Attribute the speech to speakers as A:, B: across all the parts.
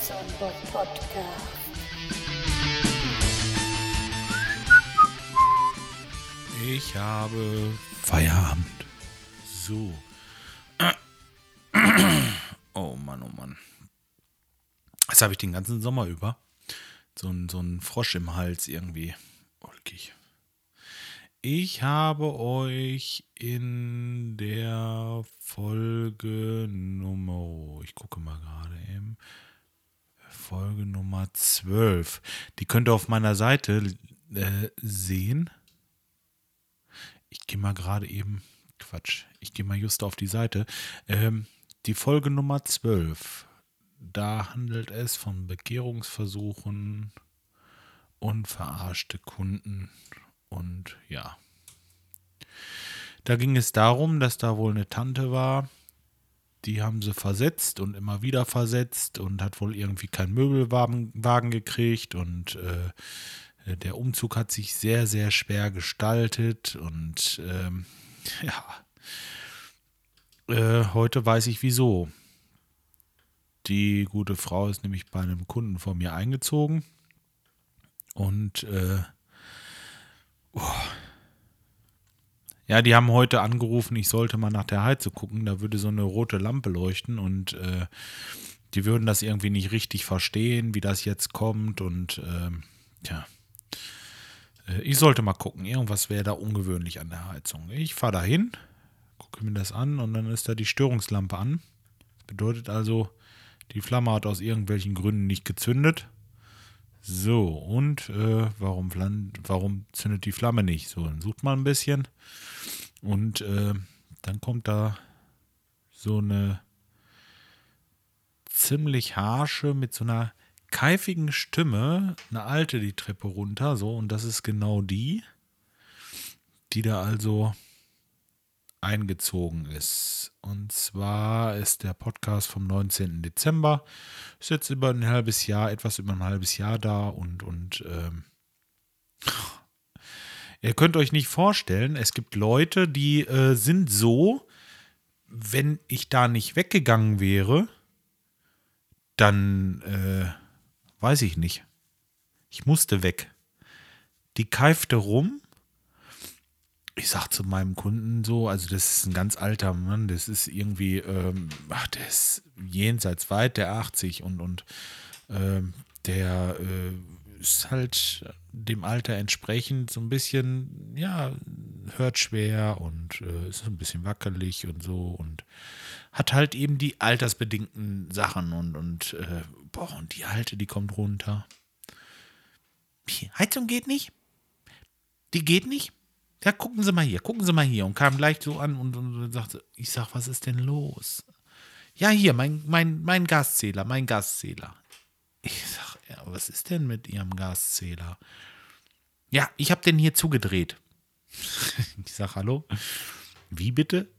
A: Sonnenbock Podcast.
B: Ich habe Feierabend. So. Oh Mann, oh Mann. Das habe ich den ganzen Sommer über. So ein, so ein Frosch im Hals irgendwie. Ulkig. Ich habe euch in der Folge Nummer, ich gucke mal gerade eben, Folge Nummer 12. Die könnt ihr auf meiner Seite äh, sehen. Ich gehe mal gerade eben, Quatsch, ich gehe mal just auf die Seite. Ähm, die Folge Nummer 12. Da handelt es von Bekehrungsversuchen und verarschte Kunden und ja. Da ging es darum, dass da wohl eine Tante war, die haben sie versetzt und immer wieder versetzt und hat wohl irgendwie keinen Möbelwagen gekriegt und äh, der Umzug hat sich sehr, sehr schwer gestaltet und ähm, ja, äh, heute weiß ich wieso. Die gute Frau ist nämlich bei einem Kunden von mir eingezogen und äh, oh, ja, die haben heute angerufen, ich sollte mal nach der Heizung gucken. Da würde so eine rote Lampe leuchten und äh, die würden das irgendwie nicht richtig verstehen, wie das jetzt kommt. Und äh, ja, ich sollte mal gucken. Irgendwas wäre da ungewöhnlich an der Heizung. Ich fahre da hin, gucke mir das an und dann ist da die Störungslampe an. Das bedeutet also, die Flamme hat aus irgendwelchen Gründen nicht gezündet. So, und äh, warum, warum zündet die Flamme nicht? So, dann sucht man ein bisschen. Und äh, dann kommt da so eine ziemlich harsche, mit so einer keifigen Stimme, eine alte die Treppe runter, so, und das ist genau die, die da also eingezogen ist. Und zwar ist der Podcast vom 19. Dezember. Ist jetzt über ein halbes Jahr, etwas über ein halbes Jahr da und, und ähm, ihr könnt euch nicht vorstellen, es gibt Leute, die äh, sind so, wenn ich da nicht weggegangen wäre, dann äh, weiß ich nicht. Ich musste weg. Die keifte rum ich sag zu meinem Kunden so, also das ist ein ganz alter Mann, das ist irgendwie, ähm, ach, der ist jenseits weit der 80 und, und ähm, der äh, ist halt dem Alter entsprechend so ein bisschen, ja, hört schwer und äh, ist ein bisschen wackelig und so und hat halt eben die altersbedingten Sachen und, und äh, boah, und die Alte, die kommt runter. Heizung geht nicht? Die geht nicht? Ja, gucken Sie mal hier, gucken Sie mal hier. Und kam gleich so an und, und, und sagte, ich sag, was ist denn los? Ja, hier, mein, mein, mein Gaszähler, mein Gaszähler. Ich sag, ja, was ist denn mit Ihrem Gaszähler? Ja, ich habe den hier zugedreht. ich sag, hallo? Wie bitte?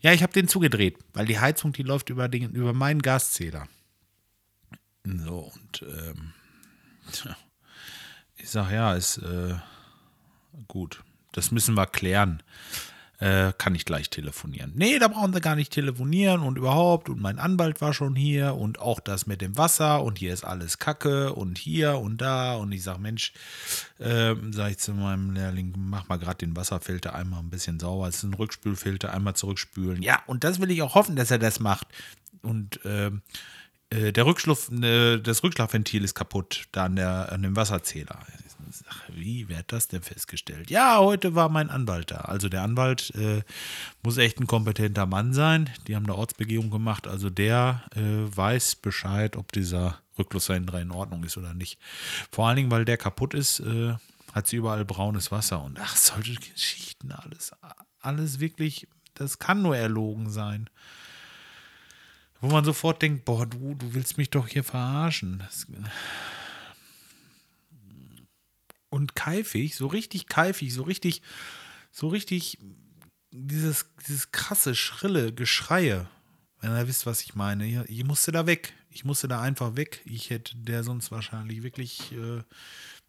B: Ja, ich habe den zugedreht, weil die Heizung, die läuft über, den, über meinen Gaszähler. So, und ähm, ich sag, ja, ist äh, gut. Das müssen wir klären. Äh, kann ich gleich telefonieren. Nee, da brauchen sie gar nicht telefonieren und überhaupt. Und mein Anwalt war schon hier und auch das mit dem Wasser und hier ist alles Kacke und hier und da. Und ich sage, Mensch, äh, sage ich zu meinem Lehrling, mach mal gerade den Wasserfilter einmal ein bisschen sauber. Es ist ein Rückspülfilter, einmal zurückspülen. Ja, und das will ich auch hoffen, dass er das macht. Und äh, äh der Rückschluff, äh, das Rückschlafventil ist kaputt, da an, der, an dem Wasserzähler. Ach, wie, hat das denn festgestellt? Ja, heute war mein Anwalt da. Also der Anwalt äh, muss echt ein kompetenter Mann sein. Die haben eine Ortsbegehung gemacht. Also der äh, weiß Bescheid, ob dieser Rückflussverhinderer in Ordnung ist oder nicht. Vor allen Dingen, weil der kaputt ist, äh, hat sie überall braunes Wasser. Und ach, solche Geschichten, alles, alles wirklich, das kann nur erlogen sein wo man sofort denkt, boah, du, du willst mich doch hier verarschen. Das, und keifig, so richtig keifig, so richtig, so richtig dieses, dieses krasse, schrille Geschreie. Wenn ihr wisst, was ich meine. Ich musste da weg. Ich musste da einfach weg. Ich hätte der sonst wahrscheinlich wirklich. Äh,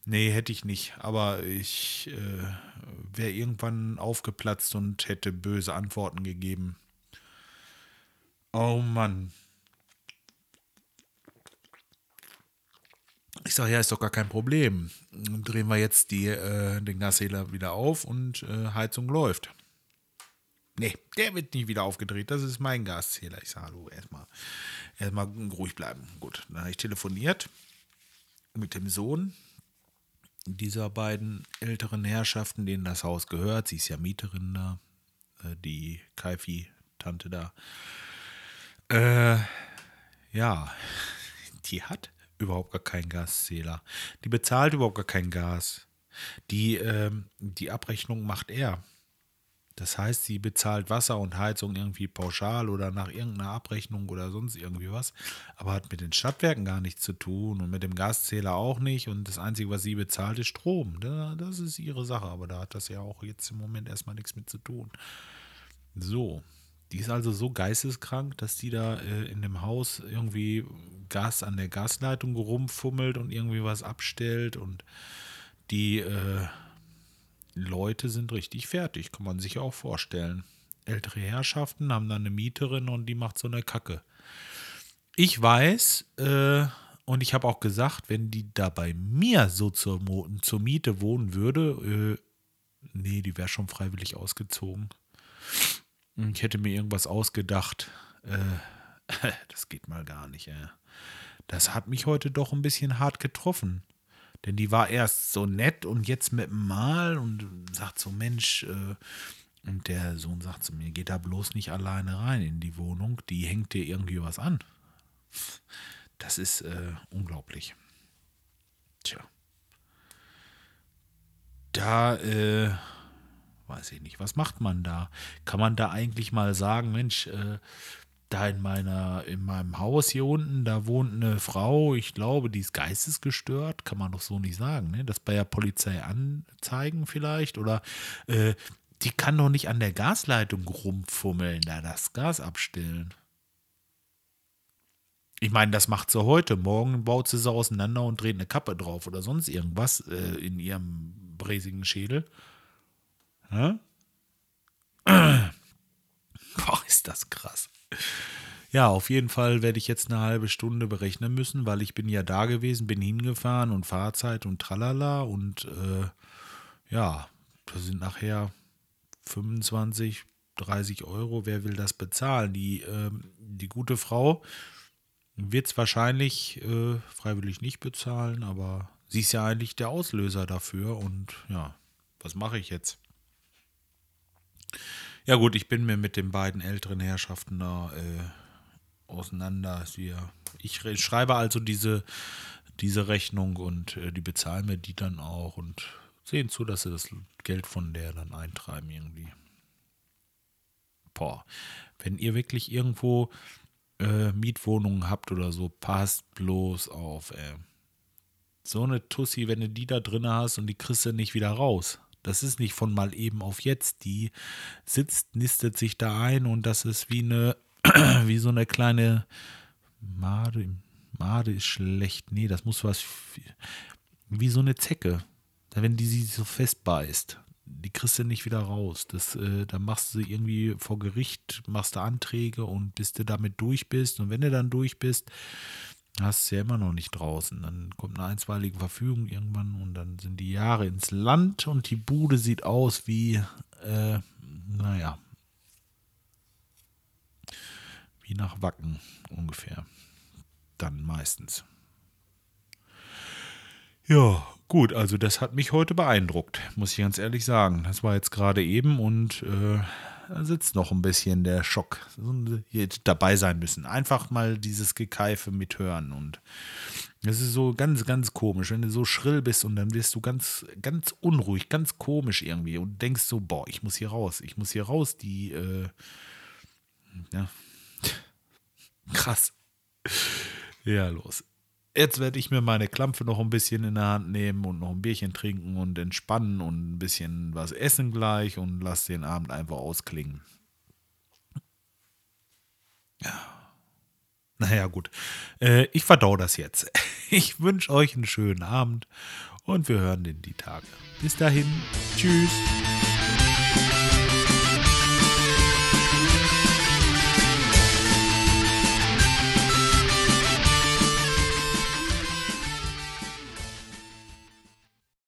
B: nee, hätte ich nicht. Aber ich äh, wäre irgendwann aufgeplatzt und hätte böse Antworten gegeben. Oh Mann. Ich sage, ja, ist doch gar kein Problem. Drehen wir jetzt die, äh, den Gashehler wieder auf und äh, Heizung läuft. Nee, der wird nicht wieder aufgedreht. Das ist mein Gaszähler. Ich sage, hallo, erstmal erstmal ruhig bleiben. Gut, dann habe ich telefoniert mit dem Sohn dieser beiden älteren Herrschaften, denen das Haus gehört. Sie ist ja Mieterin da, äh, die Kaifi-Tante da. Äh, ja, die hat überhaupt gar keinen Gaszähler. Die bezahlt überhaupt gar kein Gas. Die, äh, die Abrechnung macht er. Das heißt, sie bezahlt Wasser und Heizung irgendwie pauschal oder nach irgendeiner Abrechnung oder sonst irgendwie was, aber hat mit den Stadtwerken gar nichts zu tun und mit dem Gaszähler auch nicht. Und das Einzige, was sie bezahlt, ist Strom. Das ist ihre Sache, aber da hat das ja auch jetzt im Moment erstmal nichts mit zu tun. So, die ist also so geisteskrank, dass die da äh, in dem Haus irgendwie Gas an der Gasleitung rumfummelt und irgendwie was abstellt und die äh, Leute sind richtig fertig, kann man sich auch vorstellen. Ältere Herrschaften haben dann eine Mieterin und die macht so eine Kacke. Ich weiß, äh, und ich habe auch gesagt, wenn die da bei mir so zur, zur Miete wohnen würde, äh, nee, die wäre schon freiwillig ausgezogen. Ich hätte mir irgendwas ausgedacht. Äh, das geht mal gar nicht. Äh. Das hat mich heute doch ein bisschen hart getroffen. Denn die war erst so nett und jetzt mit dem Mal und sagt so, Mensch, äh, und der Sohn sagt zu mir, geht da bloß nicht alleine rein in die Wohnung, die hängt dir irgendwie was an. Das ist äh, unglaublich. Tja. Da, äh, weiß ich nicht, was macht man da? Kann man da eigentlich mal sagen, Mensch, äh, da in meiner, in meinem Haus hier unten, da wohnt eine Frau, ich glaube, die ist geistesgestört, kann man doch so nicht sagen, ne? Das bei der Polizei anzeigen vielleicht oder äh, die kann doch nicht an der Gasleitung rumfummeln, da das Gas abstellen. Ich meine, das macht sie heute. Morgen baut sie sie auseinander und dreht eine Kappe drauf oder sonst irgendwas äh, in ihrem bräsigen Schädel. Hä? Boah, ist das krass. Ja, auf jeden Fall werde ich jetzt eine halbe Stunde berechnen müssen, weil ich bin ja da gewesen, bin hingefahren und Fahrzeit und tralala und äh, ja, da sind nachher 25, 30 Euro. Wer will das bezahlen? Die, äh, die gute Frau wird es wahrscheinlich äh, freiwillig nicht bezahlen, aber sie ist ja eigentlich der Auslöser dafür und ja, was mache ich jetzt? Ja gut, ich bin mir mit den beiden älteren Herrschaften da äh, auseinander. Ich schreibe also diese, diese Rechnung und äh, die bezahlen mir die dann auch und sehen zu, dass sie das Geld von der dann eintreiben irgendwie. Boah, wenn ihr wirklich irgendwo äh, Mietwohnungen habt oder so, passt bloß auf, ey. So eine Tussi, wenn du die da drin hast und die kriegst du nicht wieder raus. Das ist nicht von mal eben auf jetzt. Die sitzt, nistet sich da ein und das ist wie eine, wie so eine kleine Made. Made ist schlecht. Nee, das muss was wie so eine Zecke. Wenn die sie so festbeißt, die kriegst du nicht wieder raus. Das, äh, da machst du irgendwie vor Gericht, machst du Anträge und bis du damit durch bist. Und wenn du dann durch bist, hast du ja immer noch nicht draußen. Dann kommt eine einstweilige Verfügung irgendwann und dann sind die Jahre ins Land und die Bude sieht aus wie, äh, naja, wie nach Wacken ungefähr. Dann meistens. Ja, gut, also das hat mich heute beeindruckt, muss ich ganz ehrlich sagen. Das war jetzt gerade eben und äh, sitzt noch ein bisschen der Schock. Hier dabei sein müssen. Einfach mal dieses Gekeife mithören. Und es ist so ganz, ganz komisch, wenn du so schrill bist und dann wirst du ganz, ganz unruhig, ganz komisch irgendwie und denkst so, boah, ich muss hier raus, ich muss hier raus, die, äh, ja, krass. Ja, los. Jetzt werde ich mir meine Klampfe noch ein bisschen in der Hand nehmen und noch ein Bierchen trinken und entspannen und ein bisschen was essen gleich und lass den Abend einfach ausklingen. Ja. Naja, gut. Äh, ich verdau das jetzt. Ich wünsche euch einen schönen Abend und wir hören den die Tage. Bis dahin. Tschüss.